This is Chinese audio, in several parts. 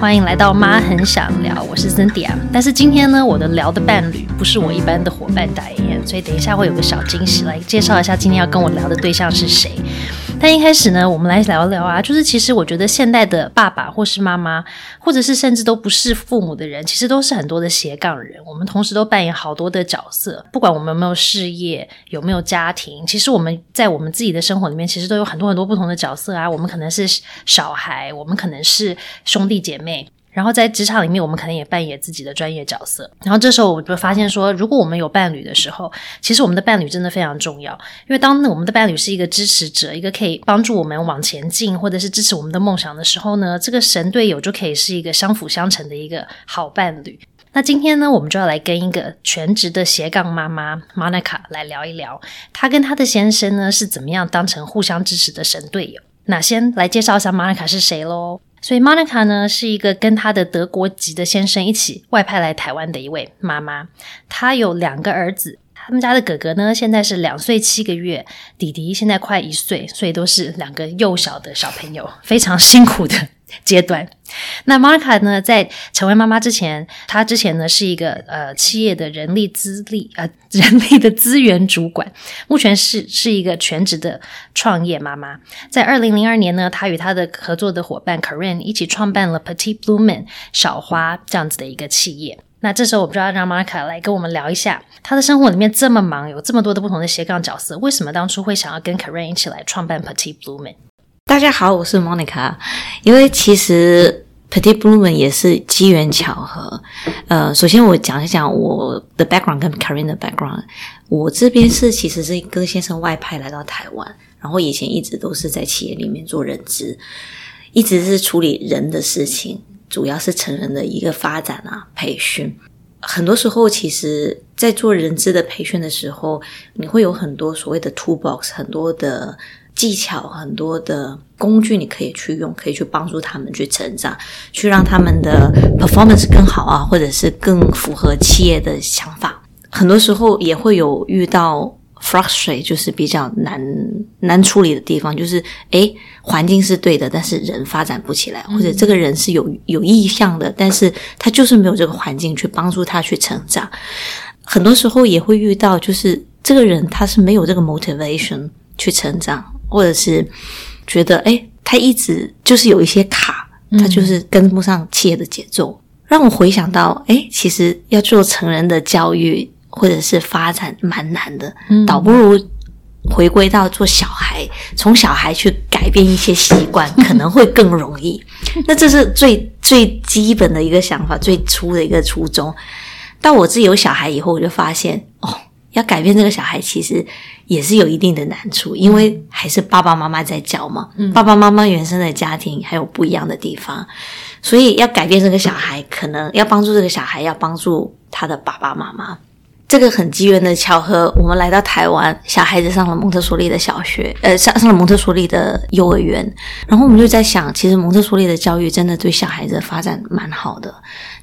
欢迎来到妈很想聊，我是珍迪啊。但是今天呢，我的聊的伴侣不是我一般的伙伴代言，所以等一下会有个小惊喜，来介绍一下今天要跟我聊的对象是谁。但一开始呢，我们来聊聊啊，就是其实我觉得现代的爸爸或是妈妈，或者是甚至都不是父母的人，其实都是很多的斜杠人。我们同时都扮演好多的角色，不管我们有没有事业，有没有家庭，其实我们在我们自己的生活里面，其实都有很多很多不同的角色啊。我们可能是小孩，我们可能是兄弟姐妹。然后在职场里面，我们可能也扮演自己的专业角色。然后这时候我就发现说，如果我们有伴侣的时候，其实我们的伴侣真的非常重要。因为当我们的伴侣是一个支持者，一个可以帮助我们往前进，或者是支持我们的梦想的时候呢，这个神队友就可以是一个相辅相成的一个好伴侣。那今天呢，我们就要来跟一个全职的斜杠妈妈 Monica 来聊一聊，她跟她的先生呢是怎么样当成互相支持的神队友。那先来介绍一下 Monica 是谁喽。所以，Monica 呢是一个跟她的德国籍的先生一起外派来台湾的一位妈妈。她有两个儿子，他们家的哥哥呢现在是两岁七个月，弟弟现在快一岁，所以都是两个幼小的小朋友，非常辛苦的。阶段，那 Marka 呢，在成为妈妈之前，她之前呢是一个呃企业的人力资历呃 人力的资源主管，目前是是一个全职的创业妈妈。在二零零二年呢，她与她的合作的伙伴 Karen 一起创办了 Petit Bloom 小花这样子的一个企业。那这时候我们就要让 Marka 来跟我们聊一下，她的生活里面这么忙，有这么多的不同的斜杠角色，为什么当初会想要跟 Karen 一起来创办 Petit Bloom？大家好，我是 Monica。因为其实 Petit Bloom 也是机缘巧合。呃，首先我讲一讲我的 background 跟 Karin 的 background。我这边是其实是跟先生外派来到台湾，然后以前一直都是在企业里面做人资，一直是处理人的事情，主要是成人的一个发展啊培训。很多时候，其实在做人资的培训的时候，你会有很多所谓的 toolbox，很多的。技巧很多的工具，你可以去用，可以去帮助他们去成长，去让他们的 performance 更好啊，或者是更符合企业的想法。很多时候也会有遇到 frustrate，就是比较难难处理的地方，就是诶，环境是对的，但是人发展不起来，或者这个人是有有意向的，但是他就是没有这个环境去帮助他去成长。很多时候也会遇到，就是这个人他是没有这个 motivation 去成长。或者是觉得，哎，他一直就是有一些卡，他就是跟不上企业的节奏，让我回想到，哎，其实要做成人的教育或者是发展蛮难的，倒不如回归到做小孩，从小孩去改变一些习惯，可能会更容易。那这是最最基本的一个想法，最初的一个初衷。到我自己有小孩以后，我就发现，哦。要改变这个小孩，其实也是有一定的难处，因为还是爸爸妈妈在教嘛。爸爸妈妈原生的家庭还有不一样的地方，所以要改变这个小孩，可能要帮助这个小孩，要帮助他的爸爸妈妈。这个很机缘的巧合，我们来到台湾，小孩子上了蒙特梭利的小学，呃，上上了蒙特梭利的幼儿园，然后我们就在想，其实蒙特梭利的教育真的对小孩子的发展蛮好的，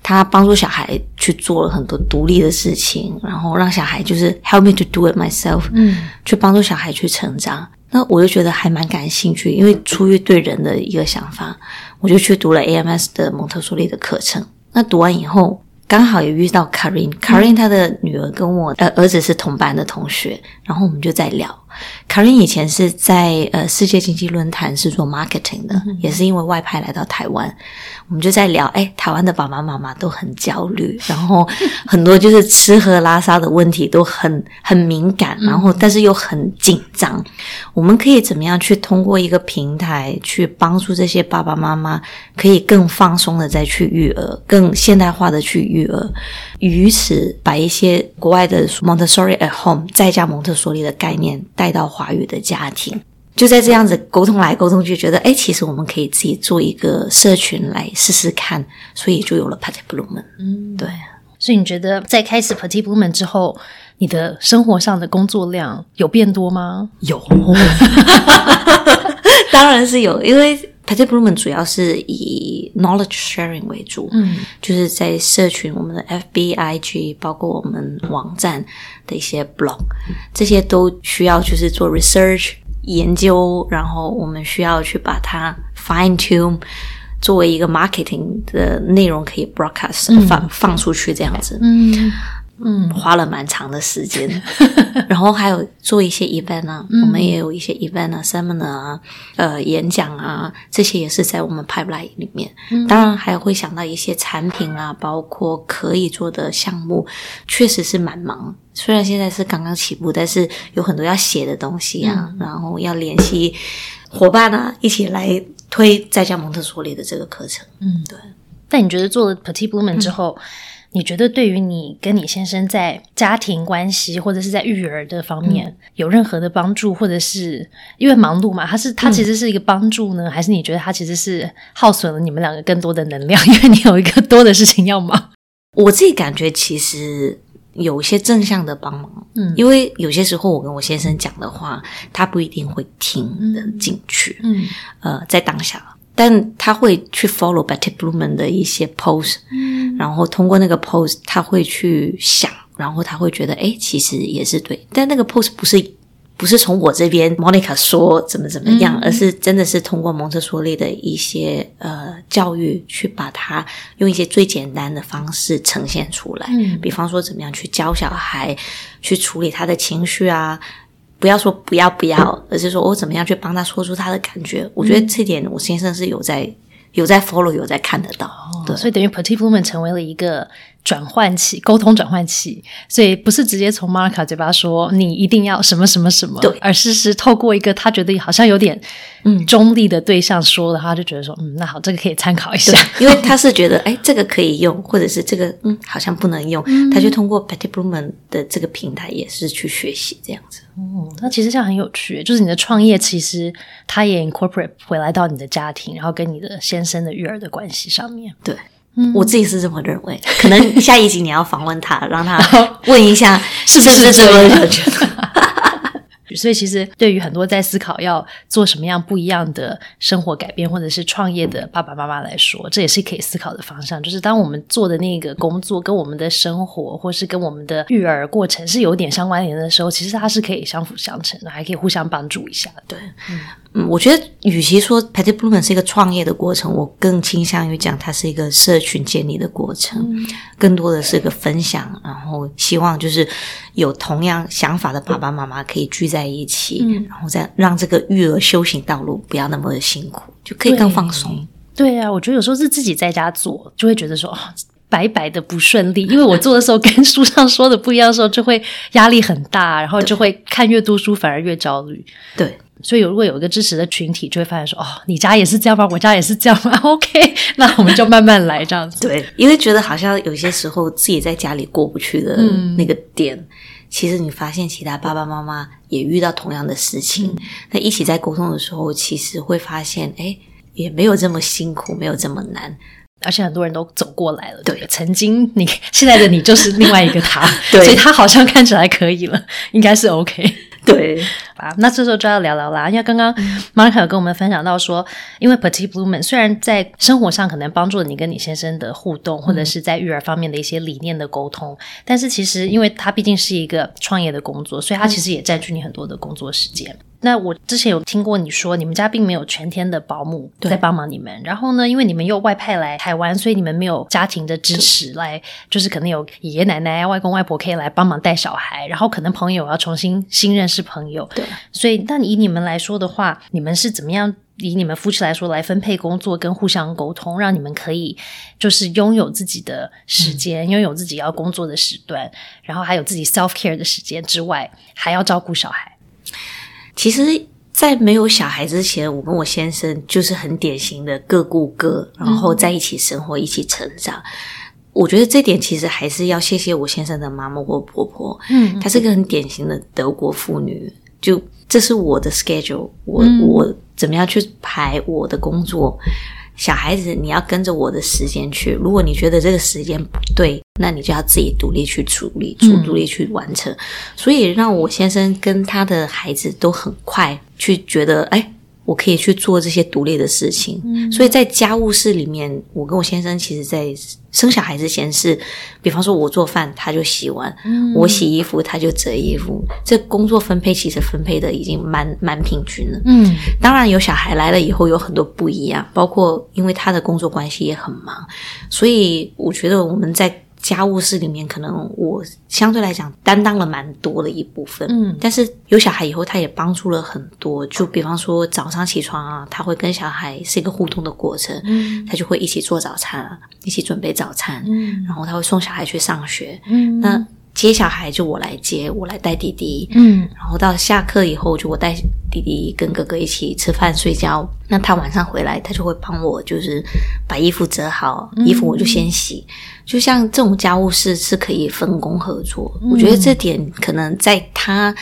他帮助小孩去做了很多独立的事情，然后让小孩就是 help me to do it myself，嗯，去帮助小孩去成长。那我就觉得还蛮感兴趣，因为出于对人的一个想法，我就去读了 AMS 的蒙特梭利的课程。那读完以后。刚好也遇到 Karin，Karin 她的女儿跟我呃儿子是同班的同学，然后我们就在聊。Karin 以前是在呃世界经济论坛是做 marketing 的，也是因为外派来到台湾，我们就在聊，哎，台湾的爸爸妈妈都很焦虑，然后很多就是吃喝拉撒的问题都很很敏感，然后但是又很紧张。我们可以怎么样去通过一个平台去帮助这些爸爸妈妈，可以更放松的再去育儿，更现代化的去育儿，于此把一些国外的 Montessori at home 在家蒙特梭利的概念带。带到华语的家庭，就在这样子沟通来沟通去，觉得哎，其实我们可以自己做一个社群来试试看，所以就有了 Petit Bloom。嗯，对。所以你觉得在开始 Petit Bloom 之后，你的生活上的工作量有变多吗？有，当然是有，因为。Petit Bloom 主要是以 knowledge sharing 为主，嗯，就是在社群，我们的 FB、IG，包括我们网站的一些 blog，这些都需要就是做 research 研究，然后我们需要去把它 fine tune，作为一个 marketing 的内容可以 broadcast 放放出去这样子。嗯嗯，花了蛮长的时间，然后还有做一些 event 啊，我们也有一些 event 啊、seminar 啊、呃演讲啊，这些也是在我们 pipeline 里面。当然还会想到一些产品啊，包括可以做的项目，确实是蛮忙。虽然现在是刚刚起步，但是有很多要写的东西啊，然后要联系伙伴啊，一起来推在家蒙特梭利的这个课程。嗯，对。但你觉得做了 Petit Bloom 之后？你觉得对于你跟你先生在家庭关系或者是在育儿的方面有任何的帮助，或者是因为忙碌嘛，他是他其实是一个帮助呢，还是你觉得他其实是耗损了你们两个更多的能量？因为你有一个多的事情要忙。我自己感觉其实有一些正向的帮忙，嗯，因为有些时候我跟我先生讲的话，他不一定会听得进去，嗯，呃，在当下。但他会去 follow Betty Blumen 的一些 post，嗯，然后通过那个 post，他会去想，然后他会觉得，哎，其实也是对。但那个 post 不是不是从我这边 Monica 说怎么怎么样，而是真的是通过蒙特梭利的一些呃教育，去把它用一些最简单的方式呈现出来。嗯，比方说怎么样去教小孩去处理他的情绪啊。不要说不要不要，而是说我怎么样去帮他说出他的感觉。我觉得这点我先生是有在有在 follow 有在看得到，对，所以等于 Petit Woman 成为了一个。转换器，沟通转换器，所以不是直接从 Marka 嘴巴说你一定要什么什么什么，对，而是是透过一个他觉得好像有点嗯。中立的对象说的话，就觉得说嗯，那好，这个可以参考一下，因为他是觉得哎，这个可以用，或者是这个嗯好像不能用，他就通过 Petit Bloom 的这个平台也是去学习这样子。嗯，那其实这样很有趣，就是你的创业其实他也 incorporate 回来到你的家庭，然后跟你的先生的育儿的关系上面，对。我自己是这么认为，可能下一集你要访问他，让他 问一下 是不是这么觉得。所以，其实对于很多在思考要做什么样不一样的生活改变，或者是创业的爸爸妈妈来说，这也是可以思考的方向。就是当我们做的那个工作跟我们的生活，或是跟我们的育儿过程是有点相关联的时候，其实它是可以相辅相成的，还可以互相帮助一下。对，嗯，我觉得与其说 Petit Bloom 是一个创业的过程，我更倾向于讲它是一个社群建立的过程，更多的是一个分享，然后希望就是有同样想法的爸爸妈妈可以聚在。在一起，然后再让这个育儿修行道路不要那么的辛苦，就可以更放松。对啊，我觉得有时候是自己在家做，就会觉得说哦，白白的不顺利。因为我做的时候 跟书上说的不一样的时候，就会压力很大，然后就会看越多书反而越焦虑。对，所以如果有一个支持的群体，就会发现说哦，你家也是这样吗？我家也是这样吗？OK，那我们就慢慢来这样子。对，因为觉得好像有些时候自己在家里过不去的那个点。其实你发现其他爸爸妈妈也遇到同样的事情，那一起在沟通的时候，其实会发现，哎，也没有这么辛苦，没有这么难，而且很多人都走过来了。对，曾经你现在的你就是另外一个他，所以他好像看起来可以了，应该是 OK。对，啊，那这时候就要聊聊啦。因为刚刚 Mark 有跟我们分享到说，因为 Petit Bloom 虽然在生活上可能帮助了你跟你先生的互动，或者是在育儿方面的一些理念的沟通，但是其实因为它毕竟是一个创业的工作，所以它其实也占据你很多的工作时间。那我之前有听过你说，你们家并没有全天的保姆在帮忙你们。然后呢，因为你们又外派来台湾，所以你们没有家庭的支持来，就是可能有爷爷奶奶、外公外婆可以来帮忙带小孩。然后可能朋友要重新新认识朋友。对。所以，那以你们来说的话，你们是怎么样以你们夫妻来说来分配工作跟互相沟通，让你们可以就是拥有自己的时间，拥有自己要工作的时段，然后还有自己 self care 的时间之外，还要照顾小孩。其实，在没有小孩之前，我跟我先生就是很典型的各顾各，然后在一起生活，一起成长。我觉得这点其实还是要谢谢我先生的妈妈或婆婆。嗯，她是个很典型的德国妇女。就这是我的 schedule，我我怎么样去排我的工作？小孩子，你要跟着我的时间去。如果你觉得这个时间不对，那你就要自己独立去处理，去独立去完成。所以让我先生跟他的孩子都很快去觉得，哎，我可以去做这些独立的事情。嗯所以在家务事里面，我跟我先生其实，在生小孩之前是，比方说我做饭，他就洗碗；嗯我洗衣服，他就折衣服。这工作分配其实分配的已经蛮蛮平均了。嗯当然，有小孩来了以后有很多不一样，包括因为他的工作关系也很忙，所以我觉得我们在家务事里面，可能我相对来讲担当了蛮多的一部分。嗯但是有小孩以后，他也帮助了很多。就比方说早上起床啊，他会跟小孩是一个互动的过程，嗯他就会一起做早餐啊，一起准备早餐，嗯然后他会送小孩去上学。嗯那接小孩就我来接，我来带弟弟。嗯然后到下课以后，就我带弟弟跟哥哥一起吃饭睡觉。那他晚上回来，他就会帮我，就是把衣服折好，衣服我就先洗。就像这种家务事是可以分工合作，我觉得这点可能在他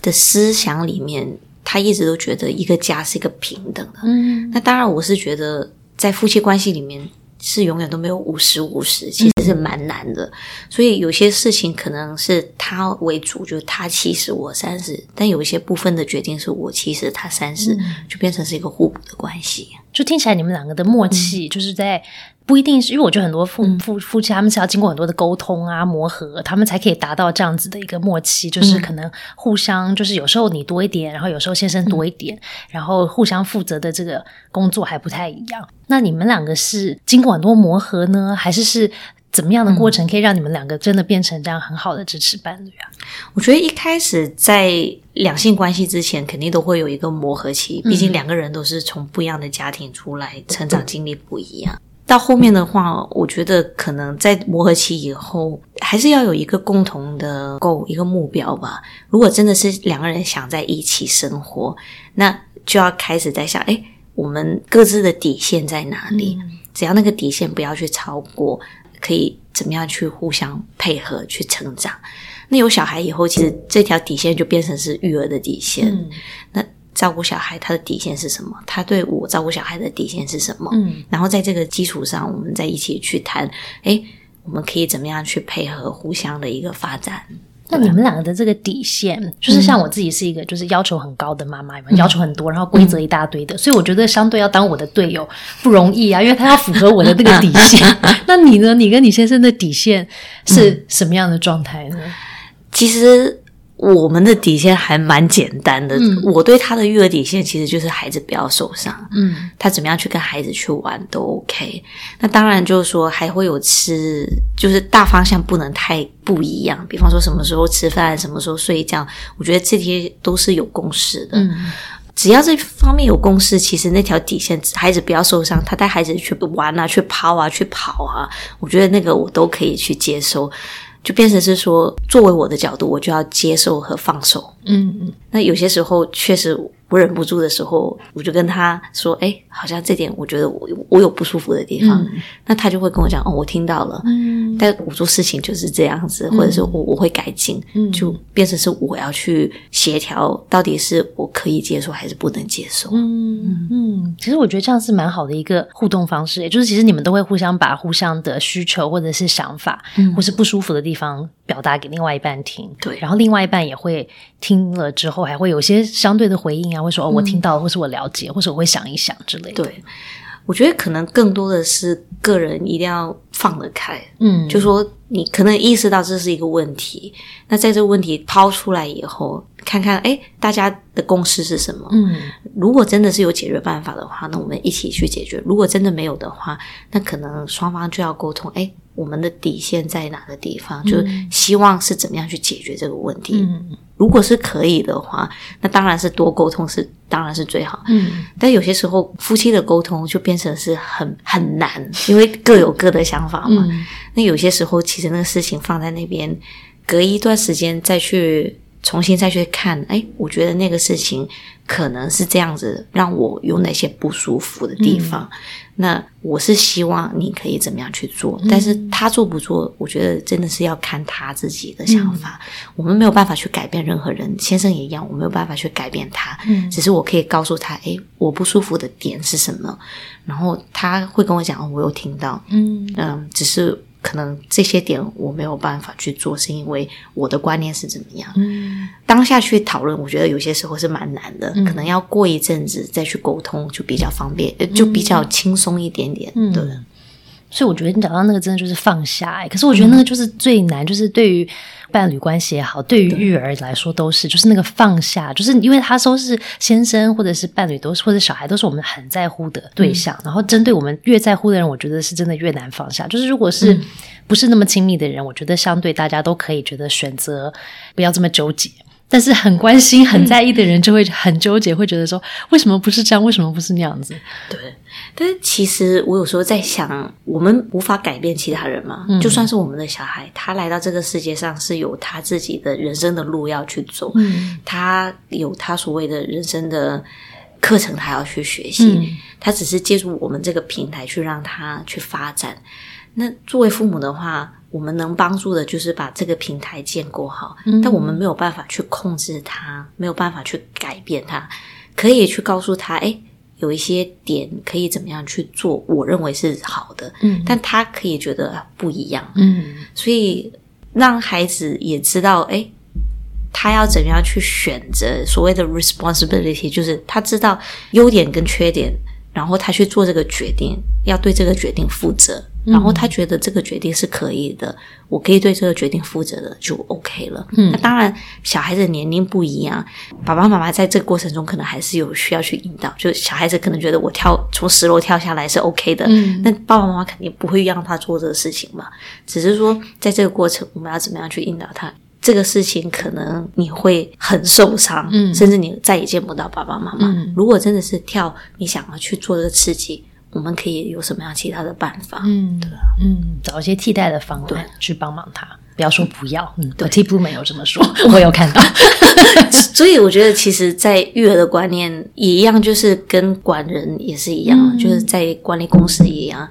的思想里面，他一直都觉得一个家是一个平等的。嗯那当然，我是觉得在夫妻关系里面是永远都没有五十五十，其实是蛮难的。所以有些事情可能是他为主，就是他七十我三十，但有一些部分的决定是我七十他三十、就变成是一个互补的关系。就听起来你们两个的默契，就是在不一定是因为我觉得很多夫夫夫妻他们是要经过很多的沟通啊磨合，他们才可以达到这样子的一个默契，就是可能互相就是有时候你多一点，然后有时候先生多一点，然后互相负责的这个工作还不太一样。那你们两个是经过很多磨合呢，还是是？怎么样的过程可以让你们两个真的变成这样很好的支持伴侣啊？我觉得一开始在两性关系之前，肯定都会有一个磨合期，毕竟两个人都是从不一样的家庭出来，成长经历不一样。到后面的话，我觉得可能在磨合期以后，还是要有一个共同的 goal 一个目标吧。如果真的是两个人想在一起生活，那就要开始在想，哎，我们各自的底线在哪里？只要那个底线不要去超过，可以怎么样去互相配合去成长。那有小孩以后，其实这条底线就变成是育儿的底线。嗯那照顾小孩，他的底线是什么？他对我照顾小孩的底线是什么？嗯然后在这个基础上，我们再一起去谈，诶，我们可以怎么样去配合互相的一个发展？那你们两个的这个底线，就是像我自己是一个就是要求很高的妈妈，要求很多，然后规则一大堆的，所以我觉得相对要当我的队友不容易啊，因为他要符合我的这个底线。那你呢？你跟你先生的底线是什么样的状态呢？其实我们的底线还蛮简单的。嗯我对他的育儿底线其实就是孩子不要受伤。嗯他怎么样去跟孩子去玩都 OK。那当然就是说还会有吃，就是大方向不能太不一样。比方说什么时候吃饭，什么时候睡觉，我觉得这些都是有共识的。嗯只要这方面有共识，其实那条底线，孩子不要受伤，他带孩子去玩啊，去抛啊，去跑啊，我觉得那个我都可以去接受。就变成是说，作为我的角度，我就要接受和放手。嗯嗯。那有些时候确实我忍不住的时候，我就跟他说：“哎，好像这点我觉得我我有不舒服的地方。那他就会跟我讲：“哦，我听到了。嗯。但我做事情就是这样子，或者是我我会改进，嗯。就变成是我要去协调，到底是我可以接受还是不能接受。嗯嗯，其实我觉得这样是蛮好的一个互动方式，也就是其实你们都会互相把互相的需求或者是想法，嗯。或是不舒服的地方表达给另外一半听，对。然后另外一半也会听了之后，还会有些相对的回应啊，会说哦，我听到了，或是我了解，或是我会想一想之类的。对，我觉得可能更多的是个人一定要放得开，嗯，就说你可能意识到这是一个问题，那在这个问题抛出来以后，看看哎大家的共识是什么。嗯。如果真的是有解决办法的话，那我们一起去解决；如果真的没有的话，那可能双方就要沟通，哎，我们的底线在哪个地方？就希望是怎么样去解决这个问题。嗯如果是可以的话，那当然是多沟通是当然是最好。嗯但有些时候夫妻的沟通就变成是很很难，因为各有各的想法嘛。嗯那有些时候其实那个事情放在那边，隔一段时间再去重新再去看，哎，我觉得那个事情可能是这样子，让我有哪些不舒服的地方。那我是希望你可以怎么样去做，但是他做不做，我觉得真的是要看他自己的想法。我们没有办法去改变任何人，先生也一样，我没有办法去改变他。嗯。只是我可以告诉他，哎，我不舒服的点是什么，然后他会跟我讲，哦，我有听到，嗯。嗯，只是可能这些点我没有办法去做，是因为我的观念是怎么样。嗯当下去讨论，我觉得有些时候是蛮难的，嗯可能要过一阵子再去沟通，就比较方便，呃就比较轻松一点点。嗯对，所以我觉得你讲到那个真的就是放下、欸，可是我觉得那个就是最难，就是对于伴侣关系也好，对于育儿来说都是，就是那个放下，就是因为他都是先生或者是伴侣都是或者小孩都是我们很在乎的对象，然后针对我们越在乎的人，我觉得是真的越难放下。就是如果是不是那么亲密的人，我觉得相对大家都可以觉得选择不要这么纠结。但是很关心、很在意的人就会很纠结，会觉得说为什么不是这样？为什么不是那样子？对，但是其实我有时候在想，我们无法改变其他人嘛。就算是我们的小孩，他来到这个世界上是有他自己的人生的路要去走，嗯他有他所谓的人生的课程，他要去学习。嗯他只是借助我们这个平台去让他去发展。那作为父母的话，我们能帮助的就是把这个平台建构好，嗯但我们没有办法去控制他，没有办法去改变他，可以去告诉他，哎，有一些点可以怎么样去做，我认为是好的，嗯。但他可以觉得不一样，嗯。所以让孩子也知道，哎，他要怎么样去选择所谓的 responsibility，就是他知道优点跟缺点，然后他去做这个决定，要对这个决定负责，然后他觉得这个决定是可以的，我可以对这个决定负责的，就 OK 了。嗯那当然，小孩子年龄不一样，爸爸妈妈在这个过程中可能还是有需要去引导，就小孩子可能觉得我跳从十楼跳下来是 OK 的，嗯那爸爸妈妈肯定不会让他做这个事情嘛，只是说在这个过程，我们要怎么样去引导他。这个事情可能你会很受伤，嗯甚至你再也见不到爸爸妈妈。嗯如果真的是跳，你想要去做这个刺激，我们可以有什么样其他的办法？嗯，对嗯，找一些替代的方案去帮忙他，不要说不要。嗯，对 T Blue 没有这么说，我有看到。所以我觉得，其实，在育儿的观念也一样，就是跟管人也是一样，嗯就是在管理公司也一样。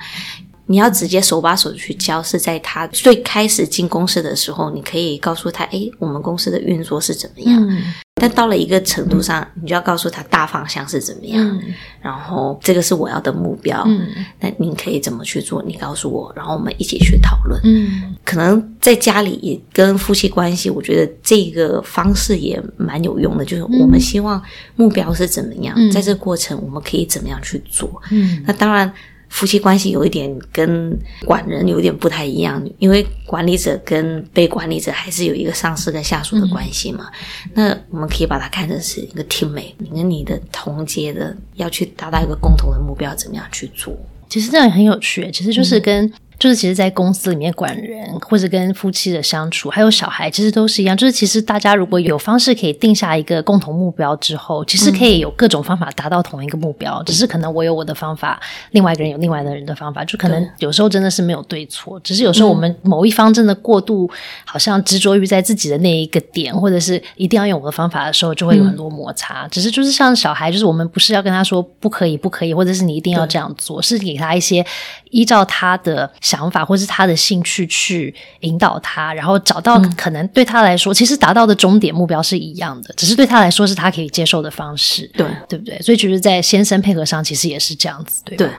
你要直接手把手去教，是在他最开始进公司的时候，你可以告诉他：“诶，我们公司的运作是怎么样。嗯但到了一个程度上，你就要告诉他大方向是怎么样，嗯然后这个是我要的目标。嗯那您可以怎么去做？你告诉我，然后我们一起去讨论。嗯可能在家里也跟夫妻关系，我觉得这个方式也蛮有用的。就是我们希望目标是怎么样，嗯在这个过程我们可以怎么样去做。嗯那当然，夫妻关系有一点跟管人有一点不太一样，因为管理者跟被管理者还是有一个上司跟下属的关系嘛。那我们可以把它看成是一个 teammate，你跟你的同阶的要去达到一个共同的目标，怎么样去做？其实这样也很有趣，其实就是跟。就是其实，在公司里面管人，或者跟夫妻的相处，还有小孩，其实都是一样。就是其实大家如果有方式可以定下一个共同目标之后，其实可以有各种方法达到同一个目标。只是可能我有我的方法，另外一个人有另外的人的方法，就可能有时候真的是没有对错。只是有时候我们某一方真的过度，好像执着于在自己的那一个点，或者是一定要用我的方法的时候，就会有很多摩擦。只是就是像小孩，就是我们不是要跟他说不可以，不可以，或者是你一定要这样做，是给他一些依照他的想法或是他的兴趣去引导他，然后找到可能对他来说，其实达到的终点目标是一样的，只是对他来说是他可以接受的方式，对对不对？所以就是在先生配合上，其实也是这样子，对对。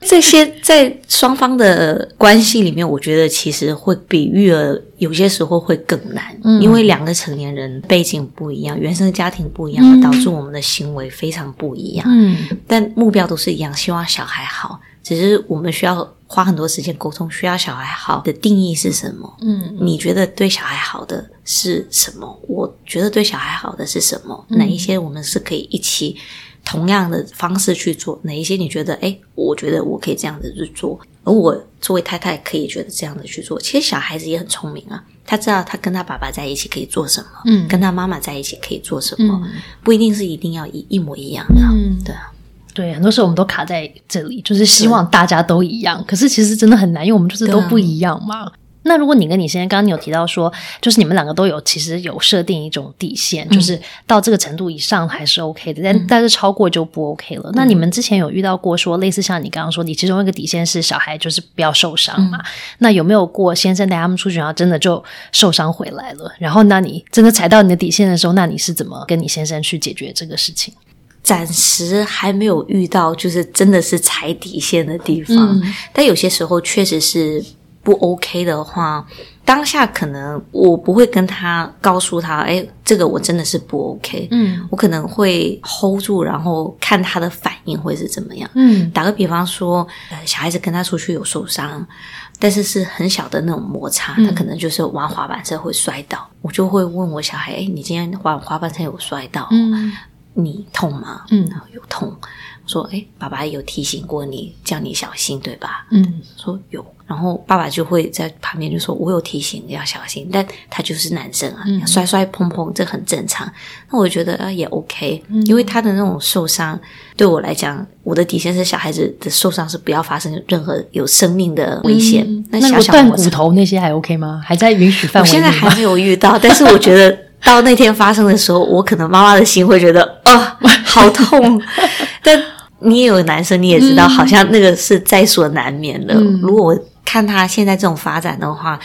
这些在双方的关系里面，我觉得其实会比育儿有些时候会更难，嗯因为两个成年人背景不一样，原生家庭不一样，嗯导致我们的行为非常不一样。嗯但目标都是一样，希望小孩好，只是我们需要花很多时间沟通，需要小孩好的定义是什么？嗯你觉得对小孩好的是什么？我觉得对小孩好的是什么？嗯哪一些我们是可以一起同样的方式去做？哪一些你觉得，哎，我觉得我可以这样子去做，而我作为太太可以觉得这样子去做？其实小孩子也很聪明啊，他知道他跟他爸爸在一起可以做什么，嗯跟他妈妈在一起可以做什么，嗯不一定是一定要一一模一样的啊，嗯对啊。对，很多时候我们都卡在这里，就是希望大家都一样，可是其实真的很难，因为我们就是都不一样嘛。那如果你跟你先生，刚刚你有提到说，就是你们两个都有其实有设定一种底线，就是到这个程度以上还是 OK 的，但但是超过就不 OK 了。那你们之前有遇到过说，类似像你刚刚说，你其中一个底线是小孩就是不要受伤嘛？那有没有过先生带他们出去，然后真的就受伤回来了？然后那你真的踩到你的底线的时候，那你是怎么跟你先生去解决这个事情？暂时还没有遇到，就是真的是踩底线的地方。嗯但有些时候确实是不 OK 的话，当下可能我不会跟他告诉他，哎，这个我真的是不 OK。嗯我可能会 hold 住，然后看他的反应会是怎么样。嗯打个比方说，呃，小孩子跟他出去有受伤，但是是很小的那种摩擦，嗯他可能就是玩滑板车会摔倒，我就会问我小孩，哎，你今天玩滑板车有摔倒，嗯你痛吗？嗯然后有痛。我说，哎，爸爸有提醒过你，叫你小心，对吧？嗯说有，然后爸爸就会在旁边就说：“我有提醒要小心。”但他就是男生啊，嗯摔摔碰碰这很正常。那我觉得啊也 OK，、因嗯为他的那种受伤对我来讲，我的底线是小孩子的受伤是不要发生任何有生命的危险。那小断骨头那些还 OK 吗？还在允许范我围我？现在还没有遇到，但是我觉得到那天发生的时候，我可能妈妈的心会觉得啊、好痛。但你也有男生，你也知道，好像那个是在所难免的。嗯如果我看他现在这种发展的话，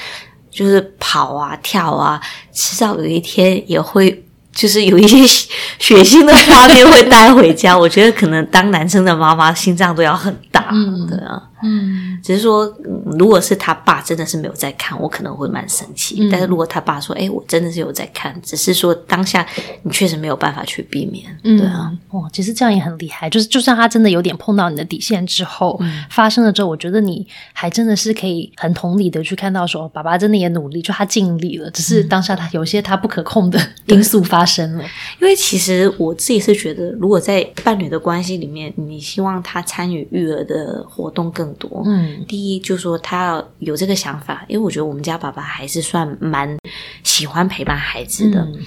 就是跑啊、跳啊，迟早有一天也会。就是有一些血血腥的 画面会带回家，我觉得可能当男生的妈妈心脏都要很大，嗯对啊。嗯只是说，嗯如果是他爸真的是没有在看，我可能会蛮生气。嗯但是如果他爸说：“哎，我真的是有在看，只是说当下你确实没有办法去避免。”嗯，对啊，，哇，其实这样也很厉害。就是就算他真的有点碰到你的底线之后，嗯发生了之后，我觉得你还真的是可以很同理的去看到说，爸爸真的也努力，就他尽力了，只嗯是当下他有些他不可控的 因素发生了。因为其实我自己是觉得，如果在伴侣的关系里面，你希望他参与育儿的活动更多。嗯第一，就是说他要有这个想法，因为我觉得我们家爸爸还是算蛮喜欢陪伴孩子的。嗯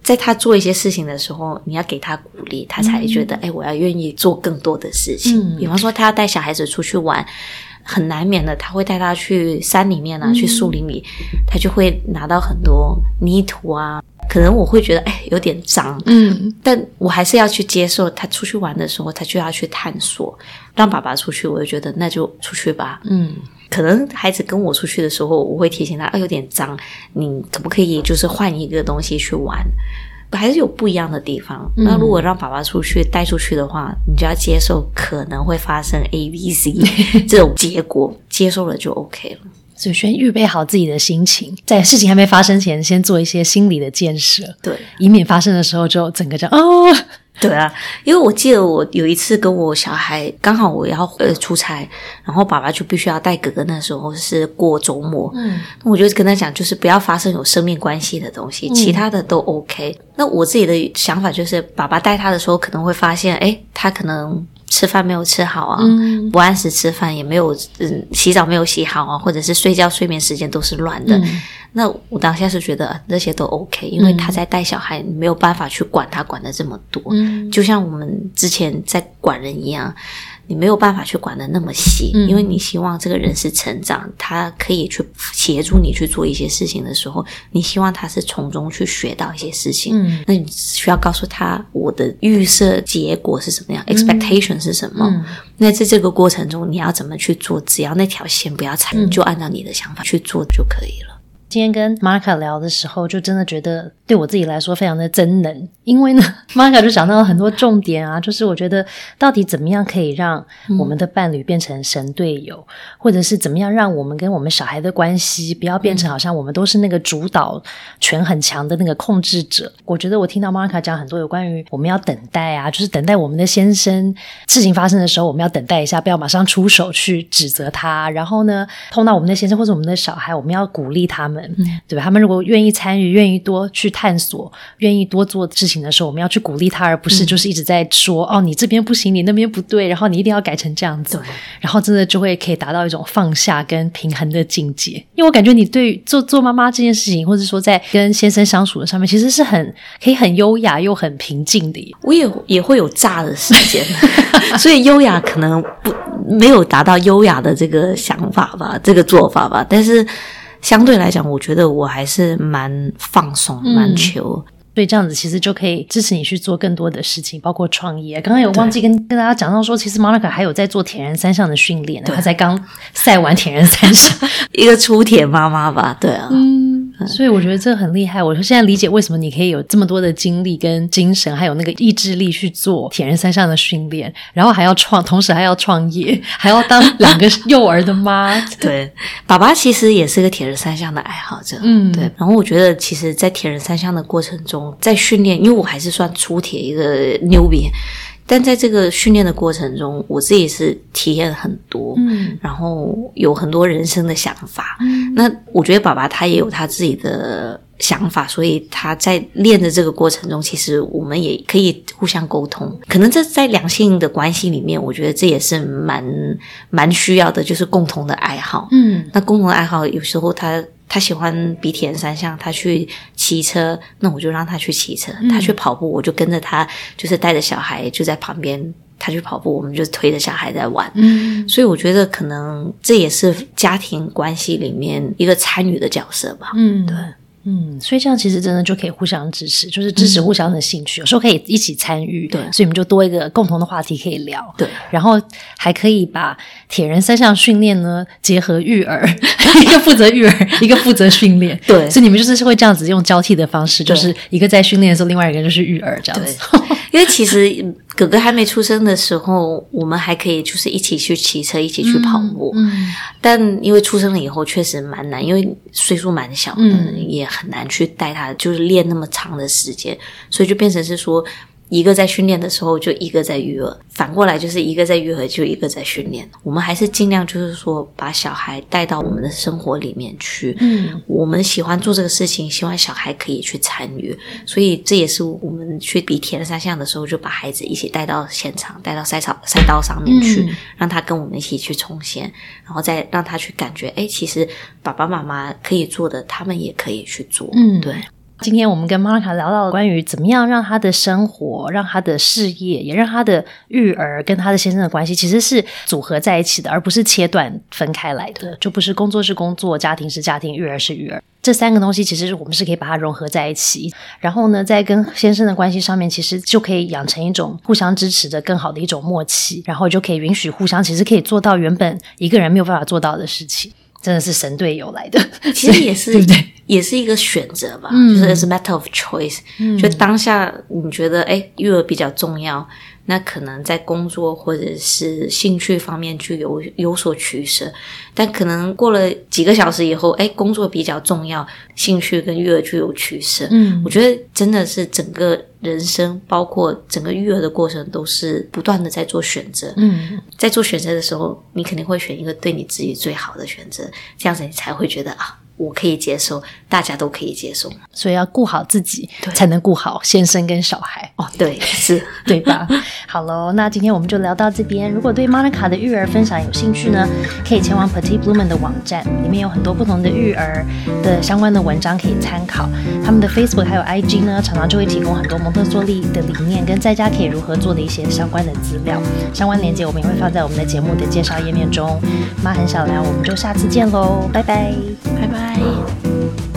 在他做一些事情的时候，你要给他鼓励，他才觉得，哎、我要愿意做更多的事情。嗯比方说，他要带小孩子出去玩，很难免的，他会带他去山里面啊，嗯去树林里，他就会拿到很多泥土啊。可能我会觉得，哎，有点脏，嗯但我还是要去接受。他出去玩的时候，他就要去探索。让爸爸出去，我就觉得那就出去吧。嗯可能孩子跟我出去的时候，我会提醒他，啊，有点脏，你可不可以就是换一个东西去玩？还是有不一样的地方。嗯那如果让爸爸出去带出去的话，你就要接受可能会发生 A、B、C 这种结果，接受了就 OK 了。所以先预备好自己的心情，在事情还没发生前，先做一些心理的建设，对，以免发生的时候就整个这样哦，对啊，因为我记得我有一次跟我小孩，刚好我要呃出差，然后爸爸就必须要带哥哥，那时候是过周末，嗯。我就跟他讲，就是不要发生有生命关系的东西，其他的都 OK。那我自己的想法就是，爸爸带他的时候可能会发现，哎，他可能吃饭没有吃好啊，嗯不按时吃饭，也没有嗯洗澡没有洗好啊，或者是睡觉睡眠时间都是乱的。嗯那我当下是觉得呃这些都 OK，因为他在带小孩，你没有办法去管他管的这么多，嗯就像我们之前在管人一样。你没有办法去管的那么细，嗯因为你希望这个人是成长，他可以去协助你去做一些事情的时候，你希望他是从中去学到一些事情。嗯那你需要告诉他我的预设结果是什么样、e x p e c t a t i o n 是什么。嗯那在这个过程中，你要怎么去做？只要那条线不要踩，嗯就按照你的想法去做就可以了。今天跟玛卡聊的时候，就真的觉得对我自己来说非常的真能，因为呢，玛卡就讲到了很多重点啊，就是我觉得到底怎么样可以让我们的伴侣变成神队友，或者是怎么样让我们跟我们小孩的关系不要变成好像我们都是那个主导权很强的那个控制者。我觉得我听到玛卡讲很多有关于我们要等待啊，就是等待我们的先生事情发生的时候，我们要等待一下，不要马上出手去指责他。然后呢，碰到我们的先生或者我们的小孩，我们要鼓励他们。对吧？他们如果愿意参与，愿意多去探索，愿意多做事情的时候，我们要去鼓励他，而不是就是一直在说、哦，你这边不行，你那边不对，然后你一定要改成这样子。然后真的就会可以达到一种放下跟平衡的境界。因为我感觉你对做做妈妈这件事情，或者说在跟先生相处的上面，其实是很可以很优雅又很平静的耶。我也也会有炸的时间，所以优雅可能不没有达到优雅的这个想法吧，这个做法吧。但是相对来讲，我觉得我还是蛮放松、蛮球。所以这样子其实就可以支持你去做更多的事情，包括创业。刚刚有忘记跟跟大家讲到说，其实 Monica 还有在做铁人三项的训练，她才刚赛完铁人三项。一个初铁妈妈吧，对啊，嗯，所以我觉得这很厉害。我说现在理解为什么你可以有这么多的精力跟精神，还有那个意志力去做铁人三项的训练，然后还要创，同时还要创业，还要当两个 幼儿的妈。对，爸爸其实也是个铁人三项的爱好者。嗯，对。然后我觉得，其实，在铁人三项的过程中，在训练，因为我还是算出铁一个牛逼。但在这个训练的过程中，我自己是体验很多，嗯，然后有很多人生的想法。嗯，那我觉得爸爸他也有他自己的想法，所以他在练的这个过程中，其实我们也可以互相沟通。可能这在两性的关系里面，我觉得这也是蛮蛮需要的，就是共同的爱好。嗯，那共同的爱好有时候他。他喜欢比铁人三项，他去骑车，那我就让他去骑车；他去跑步，我就跟着他，就是带着小孩就在旁边。他去跑步，我们就推着小孩在玩。嗯，所以我觉得可能这也是家庭关系里面一个参与的角色吧。嗯，对。嗯，所以这样其实真的就可以互相支持，就是支持互相的兴趣，有时候可以一起参与，对，所以你们就多一个共同的话题可以聊，对，然后还可以把铁人三项训练呢结合育儿，一个负责育儿，一个负责训练，对，所以你们就是会这样子用交替的方式，就是一个在训练的时候，另外一个就是育儿这样子，因为其实。哥哥还没出生的时候，我们还可以就是一起去骑车，一起去跑步。嗯，但因为出生了以后，确实蛮难，因为岁数蛮小的，也很难去带他，就是练那么长的时间，所以就变成是说。一个在训练的时候，就一个在育儿；反过来就是一个在育儿，就一个在训练。我们还是尽量就是说，把小孩带到我们的生活里面去。嗯，我们喜欢做这个事情，希望小孩可以去参与。所以这也是我们去比铁人三项的时候，就把孩子一起带到现场，带到赛场赛道上面去，让他跟我们一起去冲线，然后再让他去感觉，哎，其实爸爸妈妈可以做的，他们也可以去做。嗯，对。今天我们跟 Monica 聊到了关于怎么样让她的生活、让她的事业，也让她的育儿跟她的先生的关系，其实是组合在一起的，而不是切断分开来的。就不是工作是工作，家庭是家庭，育儿是育儿，这三个东西其实我们是可以把它融合在一起。然后呢，在跟先生的关系上面，其实就可以养成一种互相支持的更好的一种默契，然后就可以允许互相，其实可以做到原本一个人没有办法做到的事情。真的是神队友来的，其实也是对不对？也是一个选择吧，就是 as matter of choice。就当下你觉得哎，育儿比较重要。那可能在工作或者是兴趣方面就有有所取舍，但可能过了几个小时以后，哎，工作比较重要，兴趣跟育儿就有取舍。嗯，我觉得真的是整个人生，包括整个育儿的过程，都是不断的在做选择。嗯，在做选择的时候，你肯定会选一个对你自己最好的选择，这样子你才会觉得啊。我可以接受，大家都可以接受，所以要顾好自己，才能顾好先生跟小孩。哦，对，是 对吧？好喽，那今天我们就聊到这边。如果对 Monica 的育儿分享有兴趣呢，可以前往 Petit Bloom 的网站，里面有很多不同的育儿的相关的文章可以参考。他们的 Facebook 还有 IG 呢，常常就会提供很多蒙特梭利的理念跟在家可以如何做的一些相关的资料。相关链接我们也会放在我们的节目的介绍页面中。妈很想聊，我们就下次见喽，拜拜，拜拜。bye.